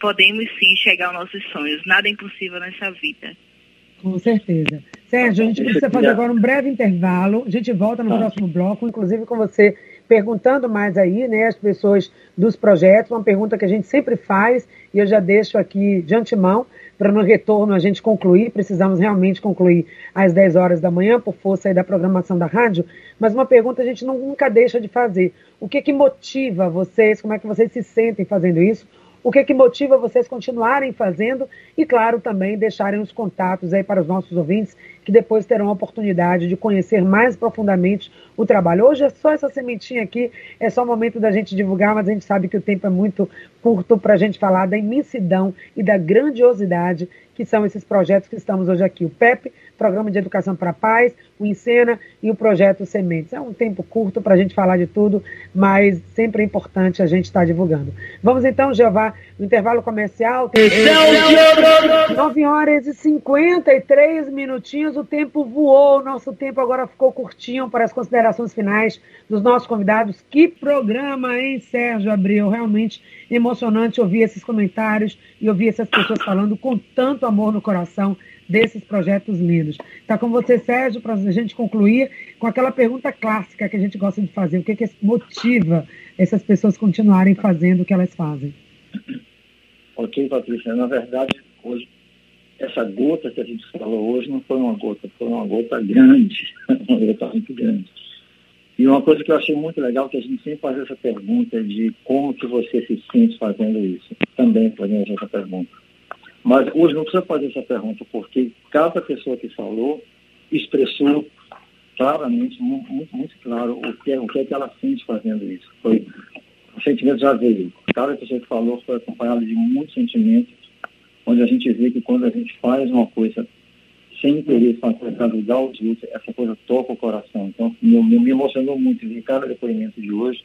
podemos sim chegar aos nossos sonhos. Nada é impossível nessa vida. Com certeza. Sérgio, a gente precisa fazer agora um breve intervalo. A gente volta no tá. próximo bloco, inclusive com você perguntando mais aí, né, as pessoas dos projetos, uma pergunta que a gente sempre faz e eu já deixo aqui de antemão para no retorno a gente concluir, precisamos realmente concluir às 10 horas da manhã por força aí da programação da rádio, mas uma pergunta a gente nunca deixa de fazer. O que que motiva vocês, como é que vocês se sentem fazendo isso? o que, que motiva vocês continuarem fazendo e, claro, também deixarem os contatos aí para os nossos ouvintes que depois terão a oportunidade de conhecer mais profundamente o trabalho. Hoje é só essa sementinha aqui, é só o momento da gente divulgar, mas a gente sabe que o tempo é muito curto para a gente falar da imensidão e da grandiosidade que são esses projetos que estamos hoje aqui. O PEP, Programa de Educação para a Paz, o Encena e o Projeto Sementes. É um tempo curto para a gente falar de tudo, mas sempre é importante a gente estar tá divulgando. Vamos então, Jeová, no intervalo comercial. Tem... 9 horas e 53 minutinhos, o tempo voou, o nosso tempo agora ficou curtinho para as considerações finais dos nossos convidados. Que programa, hein, Sérgio Abreu? Realmente emocionante ouvir esses comentários e ouvir essas pessoas falando com tanto amor no coração desses projetos lindos. Está com você, Sérgio, para a gente concluir com aquela pergunta clássica que a gente gosta de fazer: o que, que motiva essas pessoas continuarem fazendo o que elas fazem? Ok, Patrícia. Na verdade, hoje, essa gota que a gente falou hoje não foi uma gota, foi uma gota grande, uma gota muito grande. E uma coisa que eu achei muito legal que a gente sempre faz essa pergunta de como que você se sente fazendo isso. Também fazendo essa pergunta. Mas hoje não precisa fazer essa pergunta, porque cada pessoa que falou expressou claramente, muito, muito claro, o que, é, o que é que ela sente fazendo isso. Foi, o sentimento já veio. Cada pessoa que falou foi acompanhada de muitos sentimentos, onde a gente vê que quando a gente faz uma coisa sem interesse para ajudar os outros, essa coisa toca o coração. Então, me, me emocionou muito ver cada depoimento de hoje.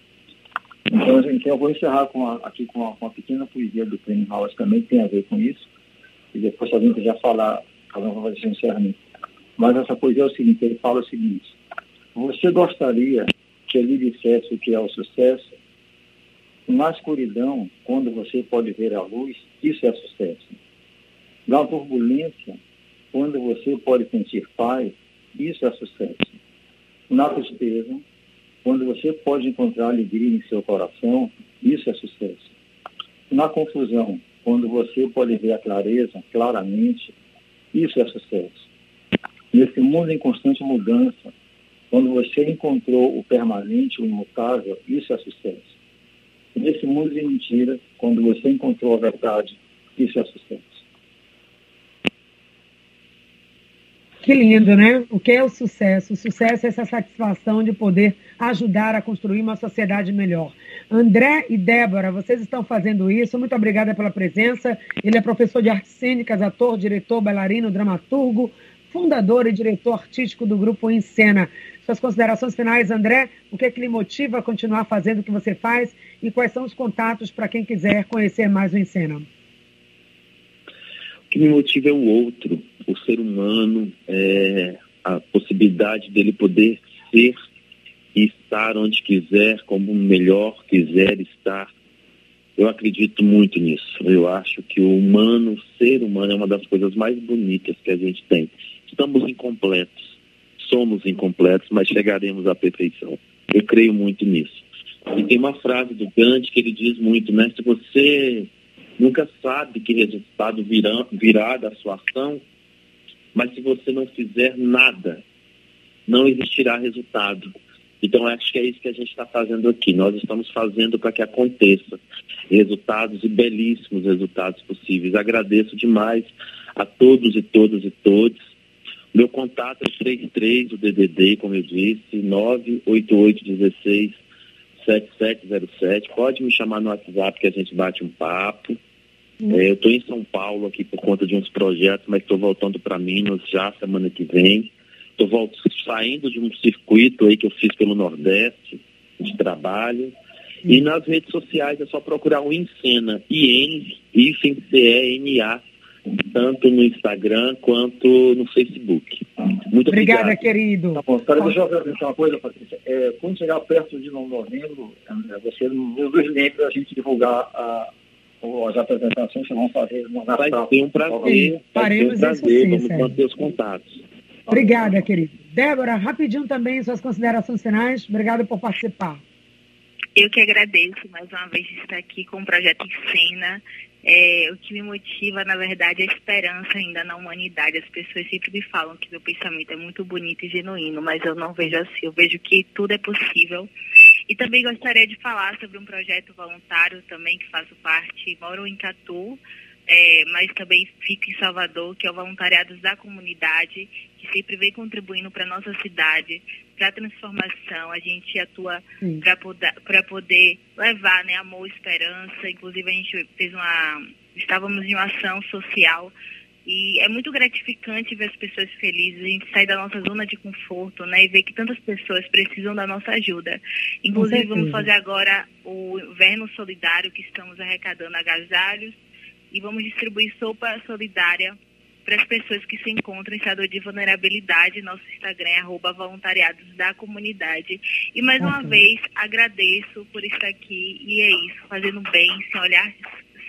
Então, então eu vou encerrar com a, aqui com uma, com uma pequena poesia do Prêmio House também, tem a ver com isso e depois se alguém quiser falar, cada um vai fazer encerramento. Mas essa poesia é o seguinte, ele fala o seguinte, você gostaria que ele dissesse o que é o sucesso? Na escuridão, quando você pode ver a luz, isso é sucesso. Na turbulência, quando você pode sentir paz, isso é sucesso. Na tristeza, quando você pode encontrar alegria em seu coração, isso é sucesso. Na confusão, quando você pode ver a clareza claramente, isso é sucesso. Nesse mundo em constante mudança, quando você encontrou o permanente, o imutável, isso é sucesso. Nesse mundo de mentiras, quando você encontrou a verdade, isso é sucesso. Que lindo, né? O que é o sucesso? O sucesso é essa satisfação de poder ajudar a construir uma sociedade melhor. André e Débora, vocês estão fazendo isso. Muito obrigada pela presença. Ele é professor de artes cênicas, ator, diretor, bailarino, dramaturgo, fundador e diretor artístico do grupo Em Cena. Suas considerações finais, André, o que é que lhe motiva a continuar fazendo o que você faz e quais são os contatos para quem quiser conhecer mais o Em Cena? O que me motiva é o outro, o ser humano, é, a possibilidade dele poder ser e estar onde quiser, como melhor quiser estar. Eu acredito muito nisso. Eu acho que o humano, o ser humano, é uma das coisas mais bonitas que a gente tem. Estamos incompletos, somos incompletos, mas chegaremos à perfeição. Eu creio muito nisso. E tem uma frase do Gandhi que ele diz muito, né? Se você nunca sabe que resultado virá, virá da sua ação, mas se você não fizer nada, não existirá resultado. Então, acho que é isso que a gente está fazendo aqui. Nós estamos fazendo para que aconteça resultados e belíssimos resultados possíveis. Agradeço demais a todos e todas e todos. Meu contato é 33, o DDD, como eu disse, 98816 7707. Pode me chamar no WhatsApp que a gente bate um papo. Uhum. É, eu estou em São Paulo aqui por conta de uns projetos, mas estou voltando para Minas já semana que vem. Estou saindo de um circuito aí que eu fiz pelo Nordeste de trabalho. Uhum. E nas redes sociais é só procurar o Encena, I-N-C-E-N-A, tanto no Instagram quanto no Facebook. Muito Obrigada, obrigado. querido. Tá bom, cara, deixa eu perguntar uma coisa, Patrícia. É, quando chegar perto de novembro, você nos lembre para a gente divulgar a, as apresentações que vão fazer no Vai ser um prazer. Faremos um prazer. Sim, Vamos manter os contatos. Obrigada, querido. Débora, rapidinho também suas considerações finais. Obrigada por participar. Eu que agradeço mais uma vez estar aqui com o projeto em cena. É, o que me motiva, na verdade, é a esperança ainda na humanidade. As pessoas sempre me falam que meu pensamento é muito bonito e genuíno, mas eu não vejo assim. Eu vejo que tudo é possível E também gostaria de falar sobre um projeto voluntário também que faço parte, moro em Catu, é, mas também fico em Salvador, que é o Voluntariados da Comunidade, que sempre vem contribuindo para a nossa cidade, para a transformação. A gente atua para poder, levar né, amor e esperança. Inclusive, a gente fez uma. Estávamos em uma ação social e é muito gratificante ver as pessoas felizes, a gente sair da nossa zona de conforto, né? E ver que tantas pessoas precisam da nossa ajuda. Inclusive, vamos fazer agora o Inverno Solidário, que estamos arrecadando agasalhos e vamos distribuir sopa solidária para as pessoas que se encontram em estado de vulnerabilidade. Nosso Instagram é arroba voluntariados da comunidade. E mais uma vez, agradeço por estar aqui e é isso, fazendo bem, sem olhar,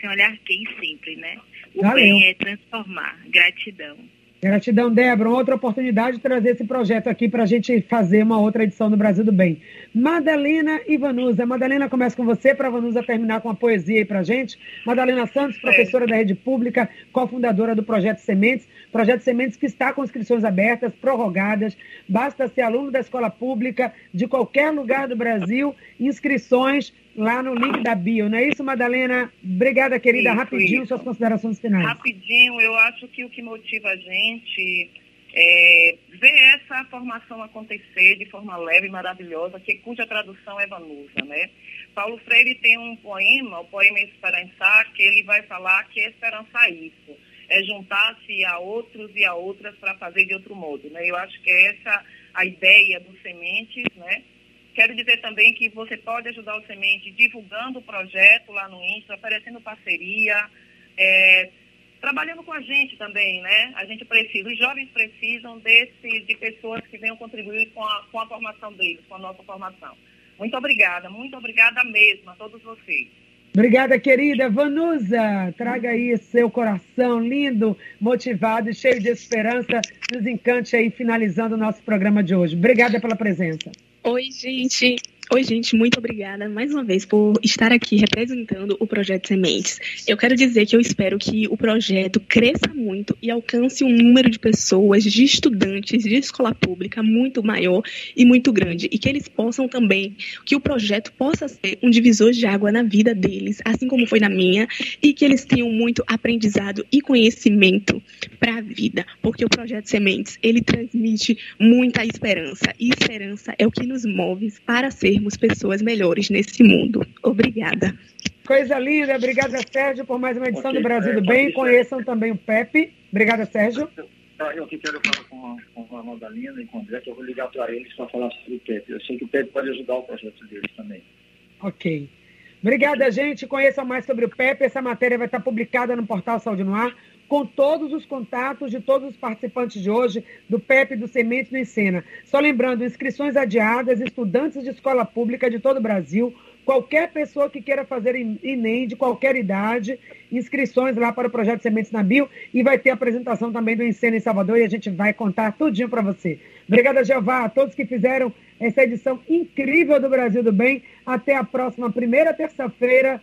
sem olhar quem sempre, né? O Valeu. bem é transformar. Gratidão. Gratidão, Débora. Outra oportunidade de trazer esse projeto aqui para a gente fazer uma outra edição do Brasil do Bem. Madalena e Vanusa. Madalena, começa com você, para a Vanusa terminar com a poesia aí para a gente. Madalena Santos, professora é. da Rede Pública, cofundadora do Projeto Sementes. Projeto Sementes que está com inscrições abertas, prorrogadas. Basta ser aluno da escola pública de qualquer lugar do Brasil. Inscrições lá no link da bio, não é isso, Madalena? Obrigada, querida. Isso, Rapidinho, isso. suas considerações finais. Rapidinho, eu acho que o que motiva a gente é ver essa formação acontecer de forma leve e maravilhosa, que, cuja tradução é Vanusa, né? Paulo Freire tem um poema, o poema Esperançar, que ele vai falar que esperança é isso, é juntar-se a outros e a outras para fazer de outro modo, né? Eu acho que é essa a ideia dos sementes, né? Quero dizer também que você pode ajudar o Semente divulgando o projeto lá no Insta, oferecendo parceria, é, trabalhando com a gente também, né? A gente precisa, os jovens precisam desse, de pessoas que venham contribuir com a, com a formação deles, com a nossa formação. Muito obrigada, muito obrigada mesmo a todos vocês. Obrigada, querida. Vanusa, traga aí seu coração lindo, motivado e cheio de esperança. Nos encante aí, finalizando o nosso programa de hoje. Obrigada pela presença. Oi, gente. Oi, gente, muito obrigada mais uma vez por estar aqui representando o Projeto Sementes. Eu quero dizer que eu espero que o projeto cresça muito e alcance um número de pessoas, de estudantes de escola pública muito maior e muito grande. E que eles possam também, que o projeto possa ser um divisor de água na vida deles, assim como foi na minha, e que eles tenham muito aprendizado e conhecimento para a vida. Porque o Projeto Sementes, ele transmite muita esperança. E esperança é o que nos move para ser sermos pessoas melhores nesse mundo. Obrigada. Coisa linda. Obrigada, Sérgio, por mais uma edição okay, do Brasil é, do Bem. Conheçam também o Pepe. Obrigada, Sérgio. Eu aqui quero falar com a, com a Madalena e com o André, que eu vou ligar para eles para falar sobre o Pepe. Eu sei que o Pepe pode ajudar o projeto deles também. Ok. Obrigada, gente. Conheçam mais sobre o Pepe. Essa matéria vai estar publicada no portal Saúde no Ar com todos os contatos de todos os participantes de hoje, do PEP do Sementes no Encena. Só lembrando, inscrições adiadas, estudantes de escola pública de todo o Brasil, qualquer pessoa que queira fazer Enem de qualquer idade, inscrições lá para o projeto Sementes na Bio e vai ter apresentação também do Encena em Salvador e a gente vai contar tudinho para você. Obrigada, Jeová, a todos que fizeram essa edição incrível do Brasil do Bem. Até a próxima primeira terça-feira